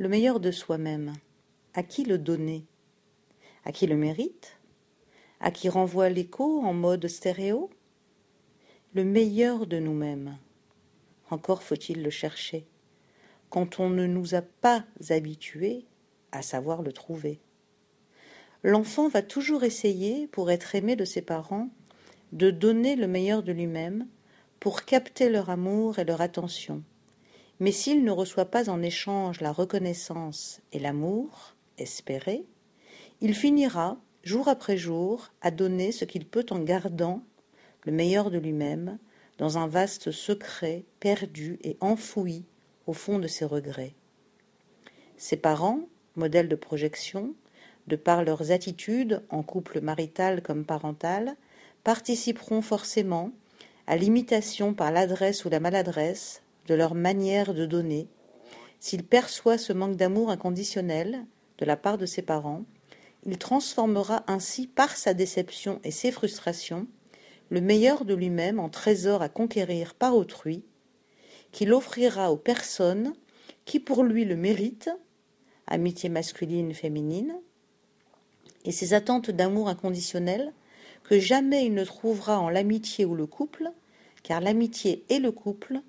Le meilleur de soi-même, à qui le donner? À qui le mérite? À qui renvoie l'écho en mode stéréo? Le meilleur de nous-mêmes. Encore faut-il le chercher, quand on ne nous a pas habitués à savoir le trouver. L'enfant va toujours essayer, pour être aimé de ses parents, de donner le meilleur de lui-même, pour capter leur amour et leur attention. Mais s'il ne reçoit pas en échange la reconnaissance et l'amour espérés, il finira, jour après jour, à donner ce qu'il peut en gardant le meilleur de lui-même, dans un vaste secret perdu et enfoui au fond de ses regrets. Ses parents, modèles de projection, de par leurs attitudes, en couple marital comme parental, participeront forcément à l'imitation par l'adresse ou la maladresse de leur manière de donner. S'il perçoit ce manque d'amour inconditionnel de la part de ses parents, il transformera ainsi par sa déception et ses frustrations le meilleur de lui-même en trésor à conquérir par autrui, qu'il offrira aux personnes qui pour lui le méritent, amitié masculine féminine, et ses attentes d'amour inconditionnel que jamais il ne trouvera en l'amitié ou le couple, car l'amitié et le couple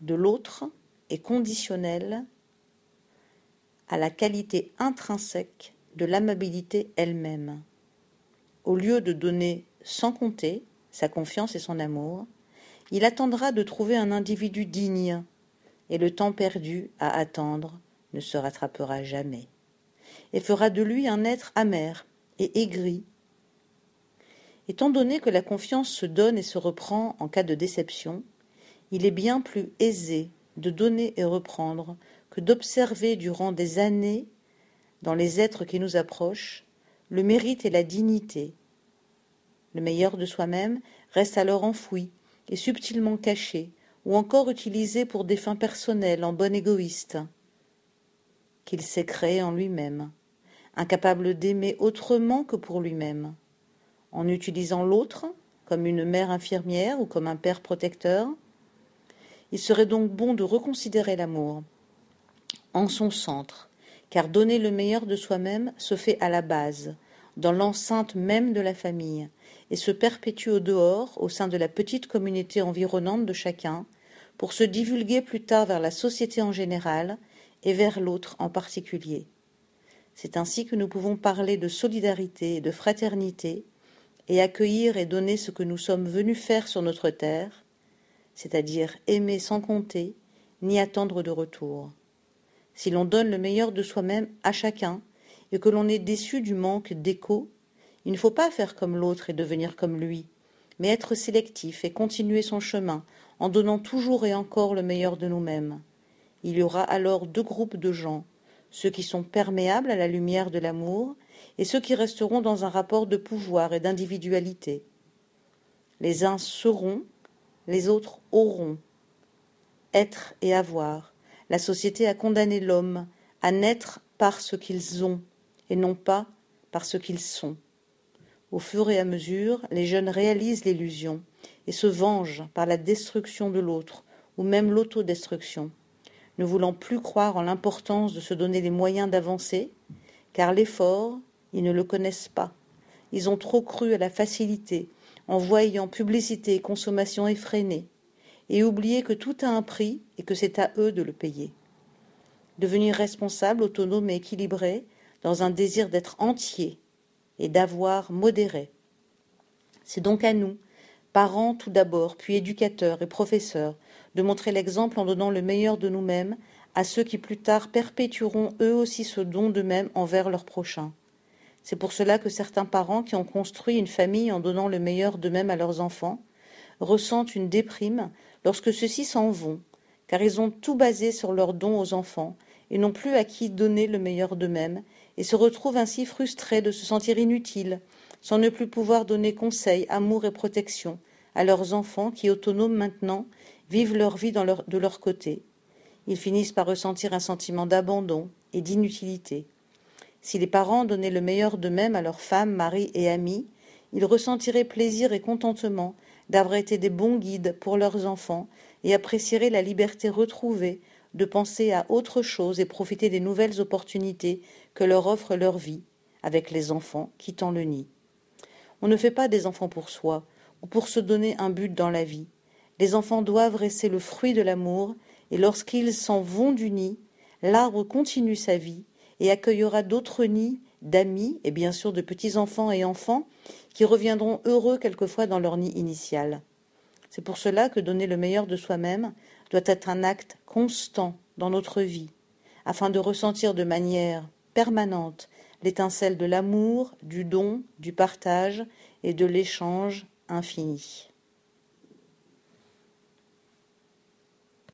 de l'autre est conditionnel à la qualité intrinsèque de l'amabilité elle-même. Au lieu de donner sans compter sa confiance et son amour, il attendra de trouver un individu digne, et le temps perdu à attendre ne se rattrapera jamais, et fera de lui un être amer et aigri Étant donné que la confiance se donne et se reprend en cas de déception, il est bien plus aisé de donner et reprendre que d'observer durant des années, dans les êtres qui nous approchent, le mérite et la dignité. Le meilleur de soi-même reste alors enfoui et subtilement caché, ou encore utilisé pour des fins personnelles en bon égoïste, qu'il s'est créé en lui-même, incapable d'aimer autrement que pour lui-même en utilisant l'autre comme une mère infirmière ou comme un père protecteur. Il serait donc bon de reconsidérer l'amour en son centre, car donner le meilleur de soi-même se fait à la base, dans l'enceinte même de la famille, et se perpétue au dehors, au sein de la petite communauté environnante de chacun, pour se divulguer plus tard vers la société en général et vers l'autre en particulier. C'est ainsi que nous pouvons parler de solidarité et de fraternité, et accueillir et donner ce que nous sommes venus faire sur notre terre, c'est-à-dire aimer sans compter, ni attendre de retour. Si l'on donne le meilleur de soi-même à chacun, et que l'on est déçu du manque d'écho, il ne faut pas faire comme l'autre et devenir comme lui, mais être sélectif et continuer son chemin en donnant toujours et encore le meilleur de nous-mêmes. Il y aura alors deux groupes de gens, ceux qui sont perméables à la lumière de l'amour et ceux qui resteront dans un rapport de pouvoir et d'individualité. Les uns seront, les autres auront. Être et avoir. La société a condamné l'homme à naître par ce qu'ils ont et non pas par ce qu'ils sont. Au fur et à mesure, les jeunes réalisent l'illusion et se vengent par la destruction de l'autre ou même l'autodestruction, ne voulant plus croire en l'importance de se donner les moyens d'avancer, car l'effort, ils ne le connaissent pas. Ils ont trop cru à la facilité, en voyant publicité et consommation effrénée, et oublié que tout a un prix et que c'est à eux de le payer. Devenir responsable, autonome et équilibré, dans un désir d'être entier et d'avoir modéré. C'est donc à nous, parents tout d'abord, puis éducateurs et professeurs, de montrer l'exemple en donnant le meilleur de nous-mêmes à ceux qui plus tard perpétueront eux aussi ce don d'eux-mêmes envers leurs prochains. C'est pour cela que certains parents qui ont construit une famille en donnant le meilleur d'eux-mêmes à leurs enfants ressentent une déprime lorsque ceux-ci s'en vont, car ils ont tout basé sur leur don aux enfants et n'ont plus à qui donner le meilleur d'eux-mêmes, et se retrouvent ainsi frustrés de se sentir inutiles, sans ne plus pouvoir donner conseil, amour et protection à leurs enfants qui, autonomes maintenant, vivent leur vie de leur côté. Ils finissent par ressentir un sentiment d'abandon et d'inutilité. Si les parents donnaient le meilleur d'eux-mêmes à leurs femmes, maris et amis, ils ressentiraient plaisir et contentement d'avoir été des bons guides pour leurs enfants et apprécieraient la liberté retrouvée de penser à autre chose et profiter des nouvelles opportunités que leur offre leur vie, avec les enfants quittant le nid. On ne fait pas des enfants pour soi, ou pour se donner un but dans la vie. Les enfants doivent rester le fruit de l'amour, et lorsqu'ils s'en vont du nid, l'arbre continue sa vie et accueillera d'autres nids d'amis et bien sûr de petits-enfants et enfants qui reviendront heureux quelquefois dans leur nid initial. C'est pour cela que donner le meilleur de soi-même doit être un acte constant dans notre vie, afin de ressentir de manière permanente l'étincelle de l'amour, du don, du partage et de l'échange infini.